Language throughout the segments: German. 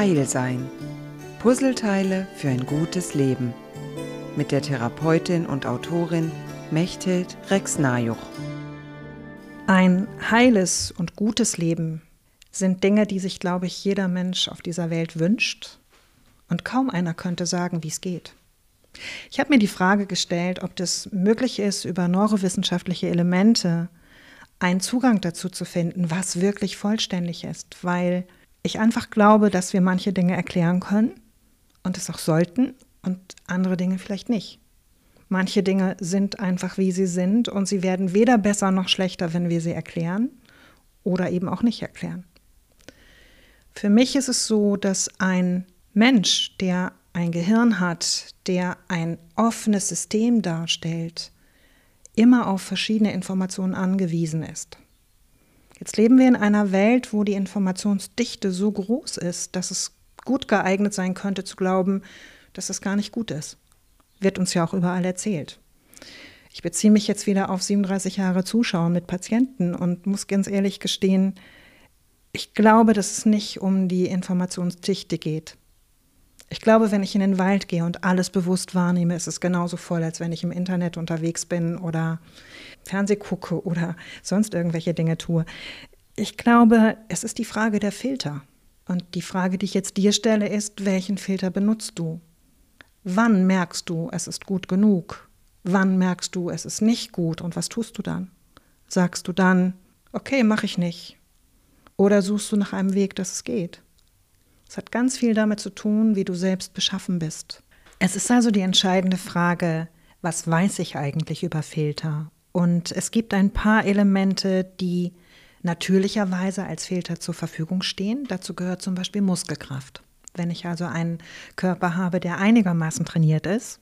Heil sein. Puzzleteile für ein gutes Leben. Mit der Therapeutin und Autorin Mechthild Rex-Najuch. Ein heiles und gutes Leben sind Dinge, die sich, glaube ich, jeder Mensch auf dieser Welt wünscht. Und kaum einer könnte sagen, wie es geht. Ich habe mir die Frage gestellt, ob das möglich ist, über neurowissenschaftliche Elemente einen Zugang dazu zu finden, was wirklich vollständig ist, weil ich einfach glaube, dass wir manche Dinge erklären können und es auch sollten und andere Dinge vielleicht nicht. Manche Dinge sind einfach, wie sie sind und sie werden weder besser noch schlechter, wenn wir sie erklären oder eben auch nicht erklären. Für mich ist es so, dass ein Mensch, der ein Gehirn hat, der ein offenes System darstellt, immer auf verschiedene Informationen angewiesen ist. Jetzt leben wir in einer Welt, wo die Informationsdichte so groß ist, dass es gut geeignet sein könnte zu glauben, dass es gar nicht gut ist. Wird uns ja auch überall erzählt. Ich beziehe mich jetzt wieder auf 37 Jahre Zuschauen mit Patienten und muss ganz ehrlich gestehen, ich glaube, dass es nicht um die Informationsdichte geht. Ich glaube, wenn ich in den Wald gehe und alles bewusst wahrnehme, ist es genauso voll, als wenn ich im Internet unterwegs bin oder Fernseh gucke oder sonst irgendwelche Dinge tue. Ich glaube, es ist die Frage der Filter. Und die Frage, die ich jetzt dir stelle, ist, welchen Filter benutzt du? Wann merkst du, es ist gut genug? Wann merkst du, es ist nicht gut? Und was tust du dann? Sagst du dann, okay, mache ich nicht? Oder suchst du nach einem Weg, dass es geht? Es hat ganz viel damit zu tun, wie du selbst beschaffen bist. Es ist also die entscheidende Frage, was weiß ich eigentlich über Filter? Und es gibt ein paar Elemente, die natürlicherweise als Filter zur Verfügung stehen. Dazu gehört zum Beispiel Muskelkraft. Wenn ich also einen Körper habe, der einigermaßen trainiert ist,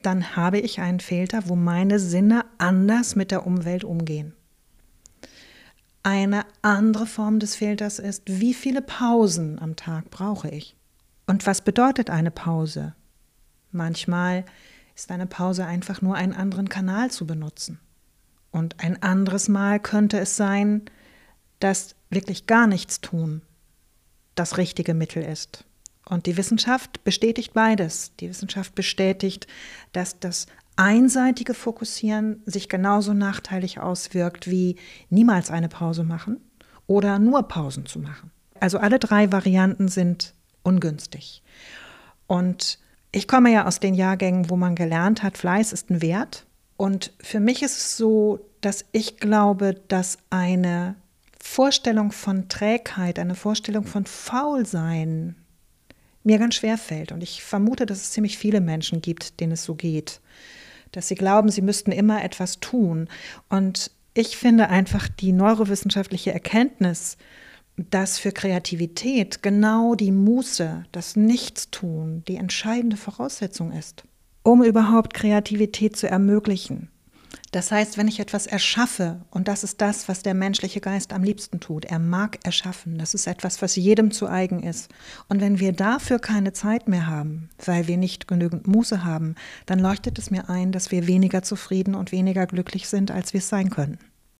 dann habe ich einen Filter, wo meine Sinne anders mit der Umwelt umgehen. Eine andere Form des Filters ist, wie viele Pausen am Tag brauche ich? Und was bedeutet eine Pause? Manchmal ist eine Pause einfach nur einen anderen Kanal zu benutzen. Und ein anderes Mal könnte es sein, dass wirklich gar nichts tun das richtige Mittel ist. Und die Wissenschaft bestätigt beides. Die Wissenschaft bestätigt, dass das einseitige Fokussieren sich genauso nachteilig auswirkt wie niemals eine Pause machen oder nur Pausen zu machen. Also alle drei Varianten sind ungünstig. Und ich komme ja aus den Jahrgängen, wo man gelernt hat, Fleiß ist ein Wert. Und für mich ist es so, dass ich glaube, dass eine Vorstellung von Trägheit, eine Vorstellung von Faulsein mir ganz schwer fällt. Und ich vermute, dass es ziemlich viele Menschen gibt, denen es so geht dass sie glauben, sie müssten immer etwas tun. Und ich finde einfach die neurowissenschaftliche Erkenntnis, dass für Kreativität genau die Muße, das Nichtstun, die entscheidende Voraussetzung ist, um überhaupt Kreativität zu ermöglichen. Das heißt, wenn ich etwas erschaffe, und das ist das, was der menschliche Geist am liebsten tut, er mag erschaffen, das ist etwas, was jedem zu eigen ist. Und wenn wir dafür keine Zeit mehr haben, weil wir nicht genügend Muße haben, dann leuchtet es mir ein, dass wir weniger zufrieden und weniger glücklich sind, als wir es sein könnten.